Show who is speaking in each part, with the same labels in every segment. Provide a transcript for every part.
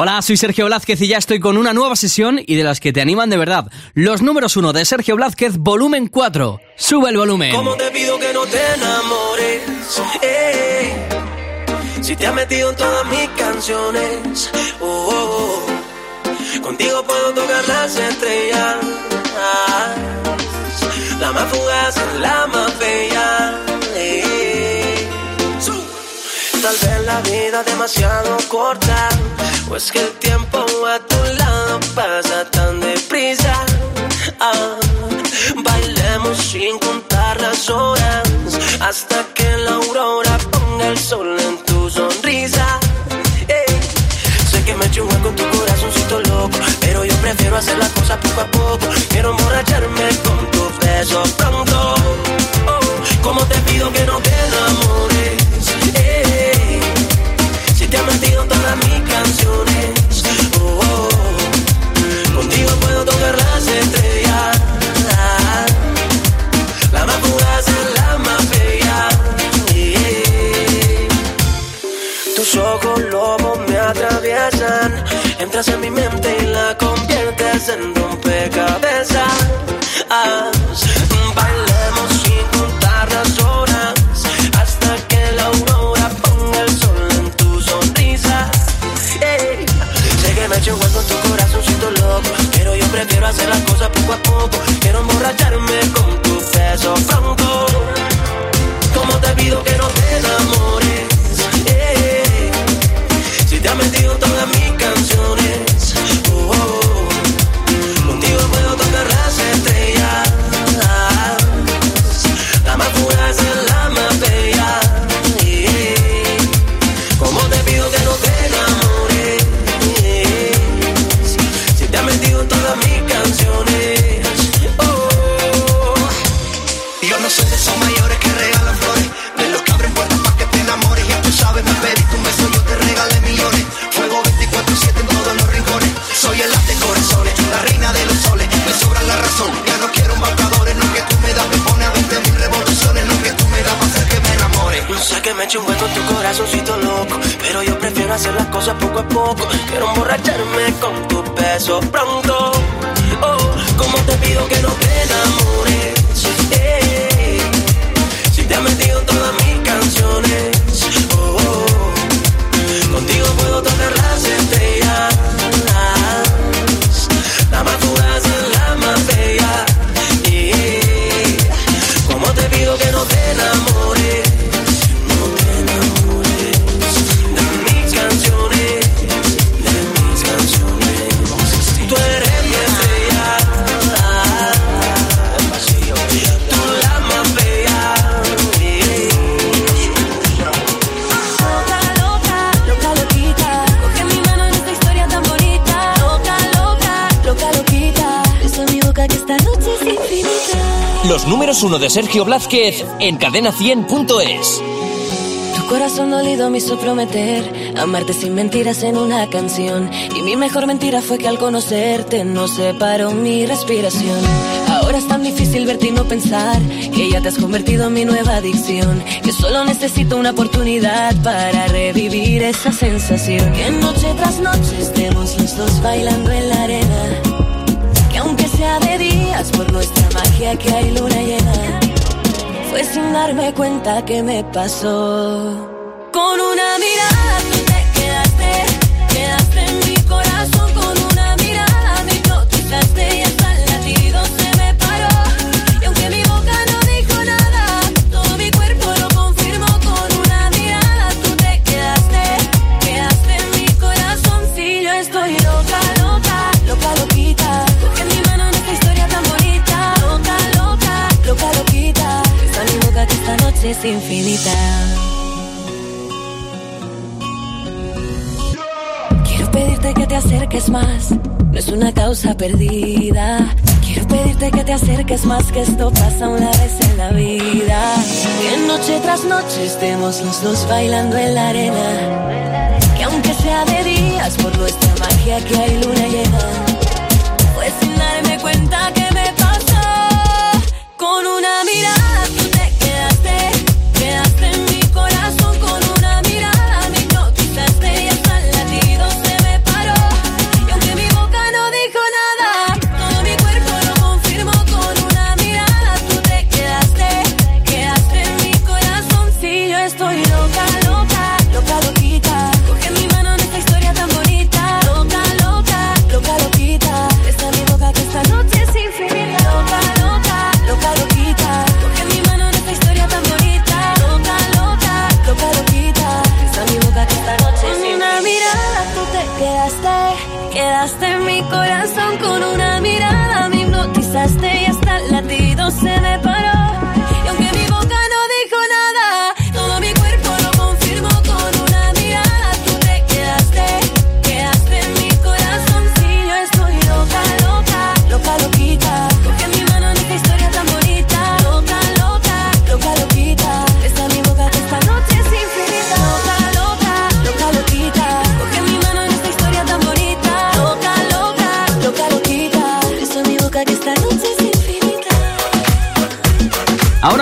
Speaker 1: Hola, soy Sergio Blázquez y ya estoy con una nueva sesión y de las que te animan de verdad. Los números uno de Sergio Blázquez, volumen 4. Sube el volumen.
Speaker 2: ¿Cómo te pido que no te enamores? Eh, si te has metido en todas mis canciones, oh, oh, oh. contigo puedo tocar las estrellas. La más fugaz, la más bella. eh. Tal vez la vida es demasiado corta, o es que el tiempo a tu lado pasa tan deprisa. Ah, bailemos sin contar las horas, hasta que la aurora ponga el sol en tu sonrisa. Ey, Sé que me echo un hueco en tu corazoncito loco, pero yo prefiero hacer las cosas poco a poco. Quiero emborracharme con tu beso pronto. Oh, ¿Cómo te pido que no te enamores? Entras en mi mente y la conviertes en rompecabezas. Bailemos sin contar las horas hasta que la aurora ponga el sol en tu sonrisa. Ey, Sé que me echo un hueco en tu corazoncito loco, pero yo prefiero hacer las cosas poco a poco. Quiero emborracharme con tu beso pronto. ¿Cómo te pido que no
Speaker 3: Números uno de Sergio Blázquez en cadena100.es.
Speaker 4: Tu corazón dolido me hizo prometer amarte sin mentiras en una canción. Y mi mejor mentira fue que al conocerte no separó mi respiración. Ahora es tan difícil verte y no pensar que ya te has convertido en mi nueva adicción. Que solo necesito una oportunidad para revivir esa sensación. Que noche tras noche estemos los dos bailando en la arena. Que aunque sea de días por nuestra magia que hay luna llena. Fue sin darme cuenta que me pasó. Con una mirada Quiero pedirte que te acerques más, no es una causa perdida. Quiero pedirte que te acerques más, que esto pasa una vez en la vida. Que noche tras noche estemos los dos bailando en la arena. Que aunque sea de días, por nuestra magia que hay luna llena. Pues sin darme cuenta que me pasó, con una mirada en mi corazón con una mirada,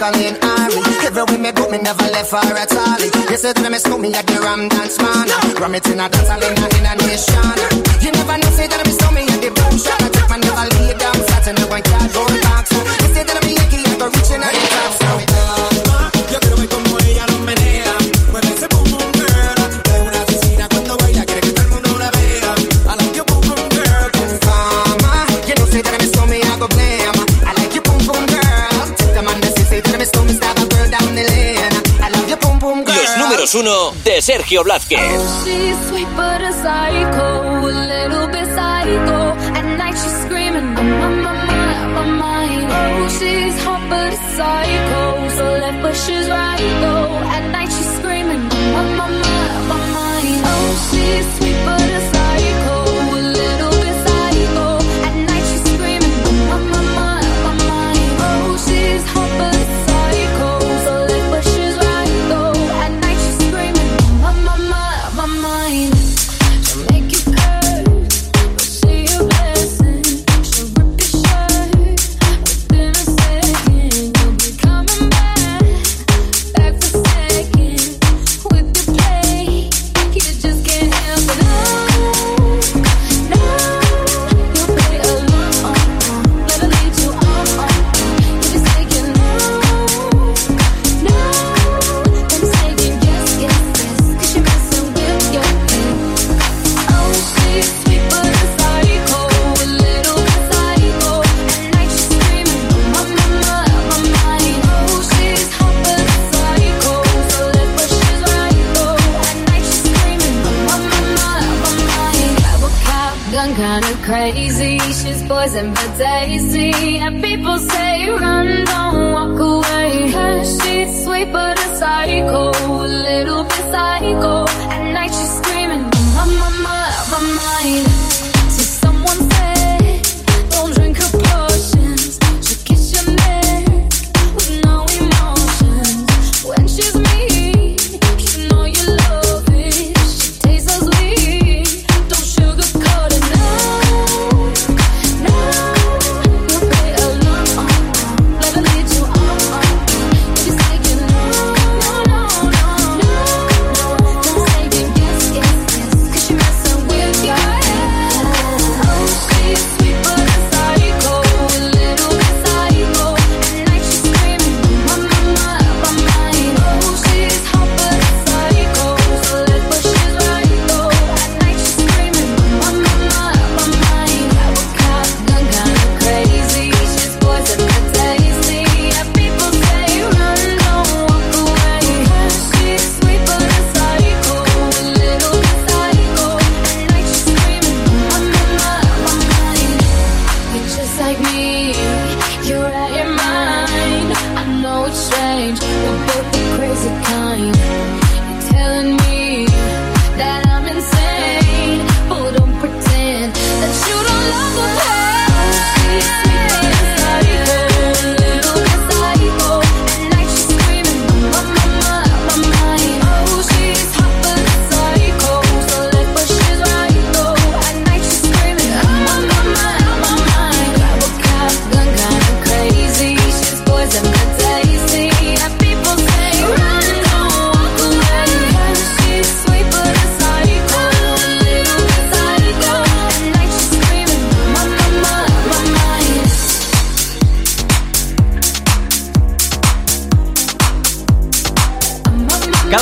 Speaker 4: Jacqueline Ari. Everywhere me go, me never left for a all. You said that me school me
Speaker 1: at the Ram Dance Man. Ram it in a
Speaker 5: dance hall in a, in a nation. You never know, say that me saw me at the boom shop. I take my never lay down flat and I went cardboard box. You said that me Yankee, I go reaching out the top. So números uno de Sergio Blázquez. Oh, she's hot but a psycho, so left but she's right. pleasant but
Speaker 3: tasty. And people say
Speaker 4: run.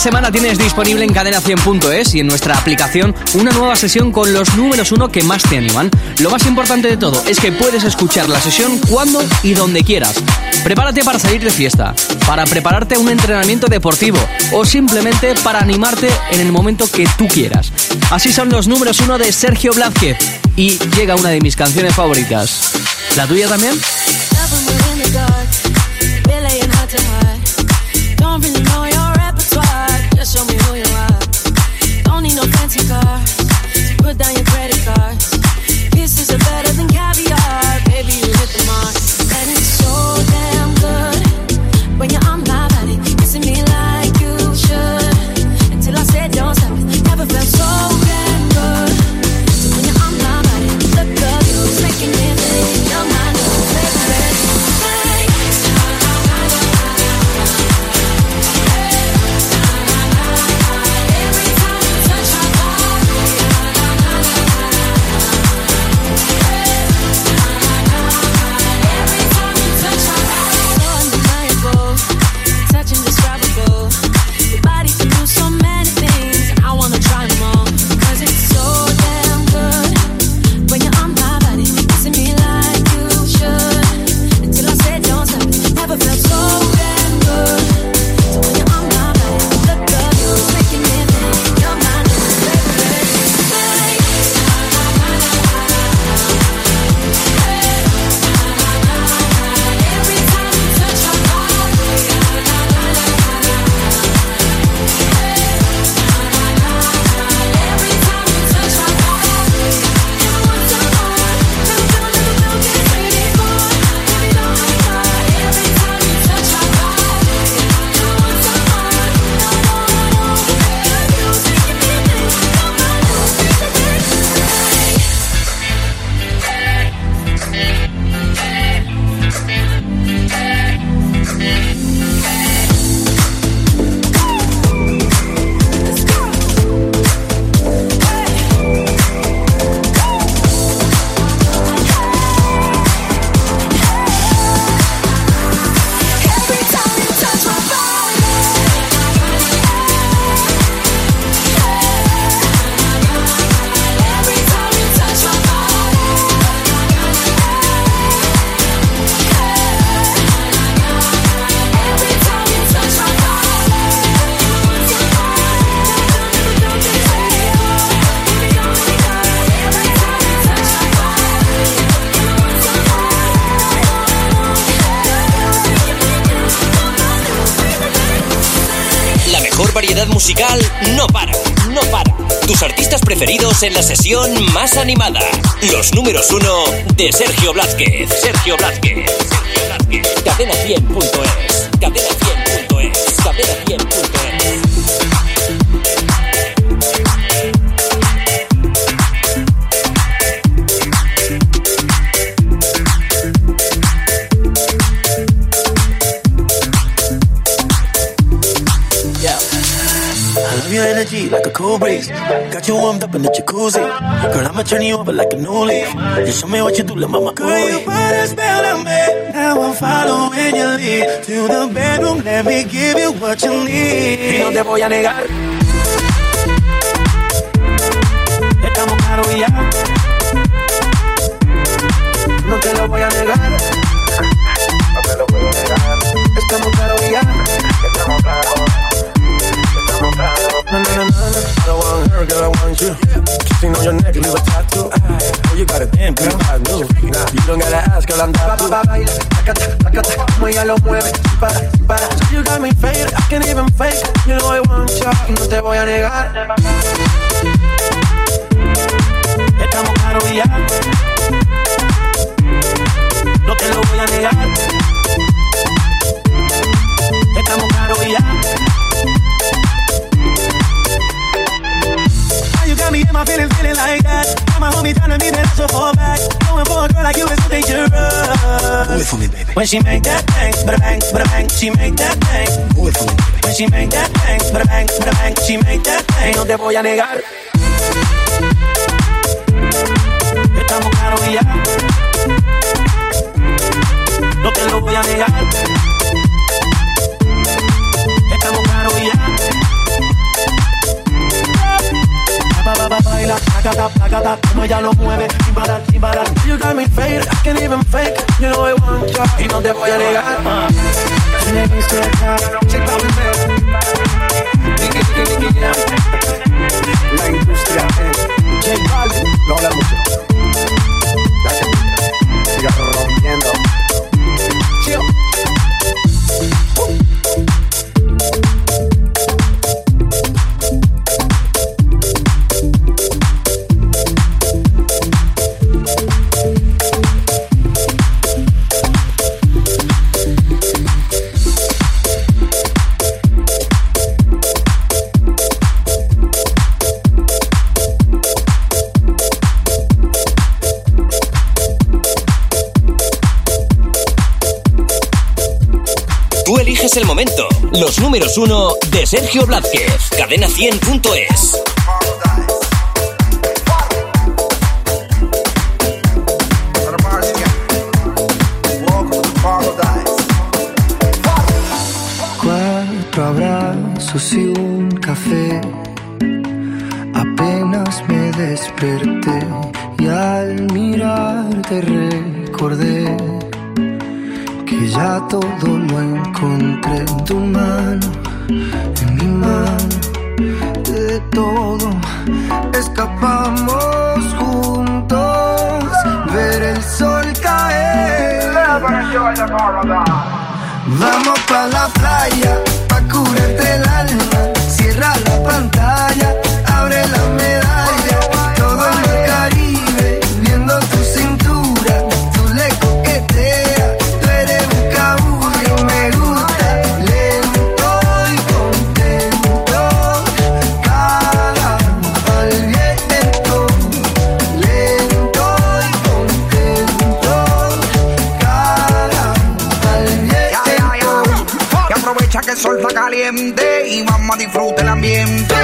Speaker 4: Semana tienes disponible en cadena100.es y en nuestra aplicación una nueva sesión con los números uno que más te animan. Lo más importante de todo es que puedes escuchar la sesión cuando y donde quieras. Prepárate para salir de fiesta, para prepararte un entrenamiento deportivo o simplemente para animarte en el momento que tú quieras. Así son los números uno de Sergio Blázquez y llega una de mis canciones favoritas. ¿La tuya también? no fancy cars. Put down your credit cards. Kisses are better than caviar. Baby, you hit the mark.
Speaker 3: Musical no para, no para. Tus artistas preferidos en la sesión más animada. Los números uno de Sergio Blázquez. Sergio Blázquez. Sergio Blázquez. Cadena100.es. Cadena100.es. Cadena100.es.
Speaker 6: like a cool breeze. Got you warmed up in the jacuzzi. Girl, I'ma turn you over like a new leaf. Just show me what you do, little mama. Girl, you put a spell on me. Now I'm following your lead to the bedroom. Let me give you what you need. Y no te voy a negar. Estamos claros y ya. No te lo voy a negar. No te lo voy a negar. Estamos claros y ya. Her, girl, I want you. Kissing on your neck, leave a tattoo. Oh, you got a damn good I. Nah, you don't gotta ask, girl, I'm that too. Baila, tacata, como ella lo mueve. Para, para. You got me faded, I can't even fake. You know I want you, no te voy a negar. Estamos claros y ya. No te lo voy a negar. Estamos claros y ya. Got me in my feelings, feeling like that. Got my homie telling me that I should fall back. Going for a girl like you is so dangerous. Do it for me, baby. When she make that bang, bada bang, bada bang, she make that bang. Do it for me, baby. When she make that bang, bada bang, bada bang, she make that bang. No te voy a negar. Estamos claros y ya. No te lo voy a negar. Estamos claros y ya. baila, acata, acata, como ella lo mueve, sin parar, sin parar. You got me faded, I can't even fake, you know I want y no te voy a negar. La industria es J no habla mucho. Gracias. Siga rompiendo. Chill.
Speaker 3: momento. Los números uno de Sergio Blázquez, cadena100.es.
Speaker 7: Vamos juntos ver el sol caer. Vamos pa la playa, pa curarte el alma. Cierra la pantalla más disfruta el
Speaker 8: ambiente.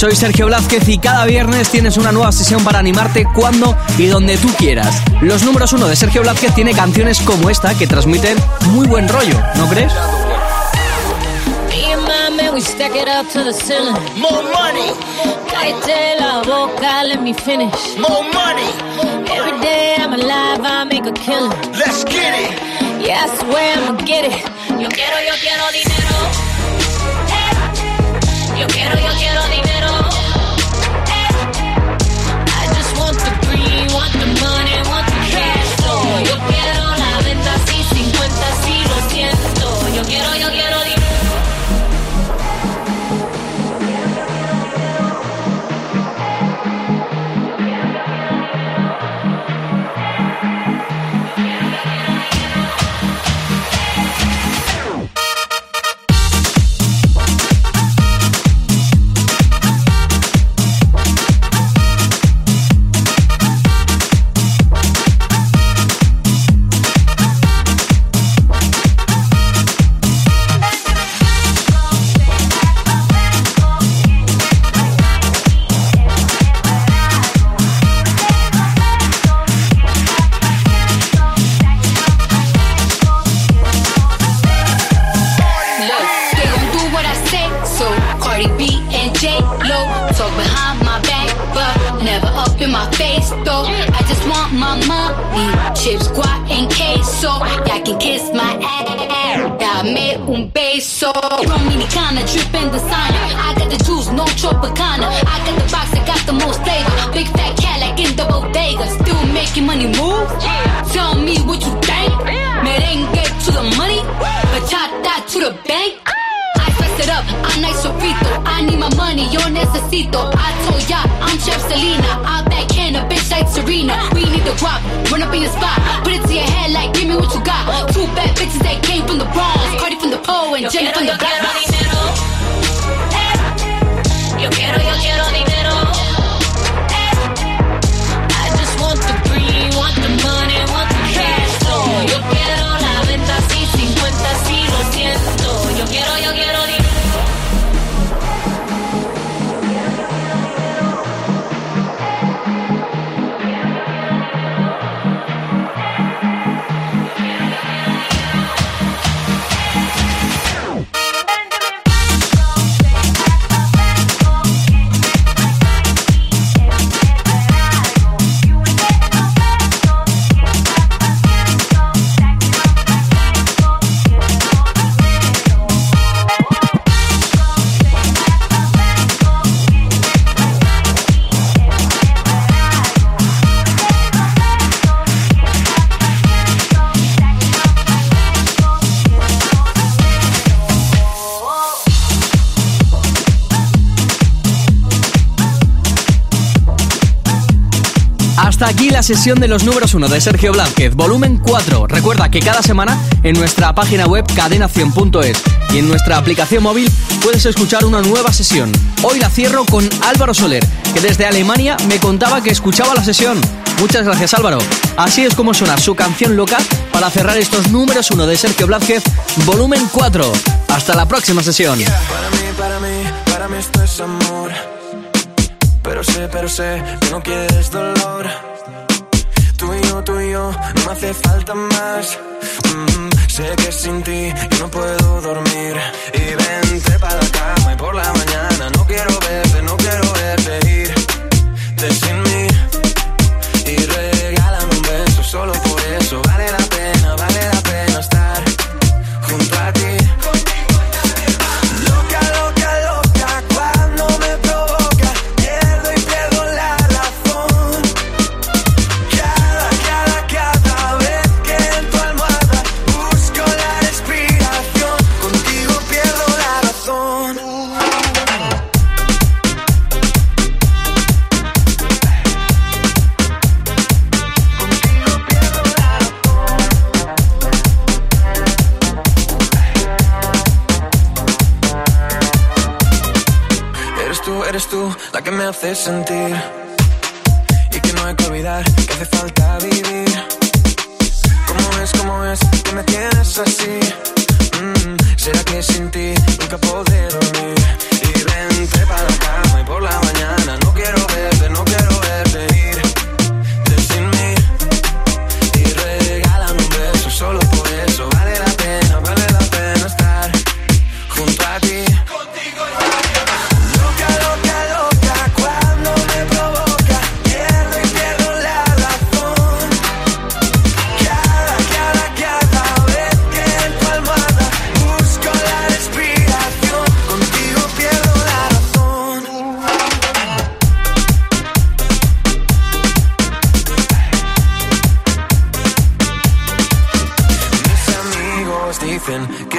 Speaker 1: Soy Sergio Blázquez y cada viernes tienes una nueva sesión para animarte cuando y donde tú quieras. Los números uno de Sergio Blázquez tiene canciones como esta que transmiten muy buen rollo, ¿no crees?
Speaker 9: we stack it up to the ceiling. More money. Cállate la boca, let me finish. More money. Every day I'm alive, I make a killing. Let's get it. Yeah, I swear I'ma get it. Yo quiero, yo quiero dinero. Yo quiero, yo quiero dinero.
Speaker 4: Yo quiero la venta, sí, 50, sí, lo siento. Yo quiero,
Speaker 9: I told ya, I'm Chef Selena. Out that can, a bitch like Serena. We need the rock, run up in your spot. Put it to your head like, give me what you got. Two bad bitches that came from the Bronx. Cardi from the pole and Jenny from the block.
Speaker 1: Aquí la sesión de los números 1 de Sergio Blázquez, volumen 4. Recuerda que cada semana en nuestra página web cadenación.es y en nuestra aplicación móvil puedes escuchar una nueva sesión. Hoy la cierro con Álvaro Soler, que desde Alemania me contaba que escuchaba la sesión. Muchas gracias Álvaro. Así es como suena su canción loca para cerrar estos números 1 de Sergio Blázquez, volumen 4. Hasta la próxima sesión.
Speaker 10: Para mí, para mí, para mí esto es amor. Pero sé, pero sé no quieres dolor no me hace falta más. Mm, sé que sin ti yo no puedo dormir. Y vente para la cama y por la mañana no quiero verte, no quiero verte ir. De sin mí y regálame un beso solo por hace sentir y que no hay que olvidar que hace falta vivir. ¿Cómo es, cómo es que me tienes así? Mm, ¿Será que sin ti nunca podré dormir? Y vente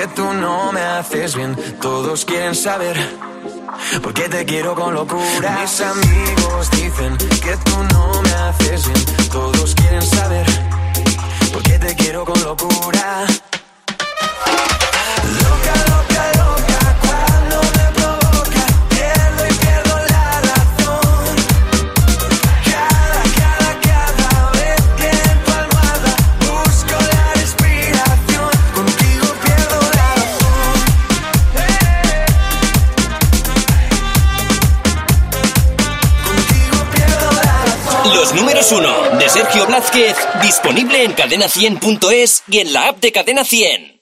Speaker 2: que tú no me haces bien. Todos quieren saber por qué te quiero con locura. Mis amigos dicen que tú no me haces bien. Todos quieren saber por qué te quiero con locura.
Speaker 3: 1 de Sergio Blázquez, disponible en cadena100.es y en la app de Cadena 100.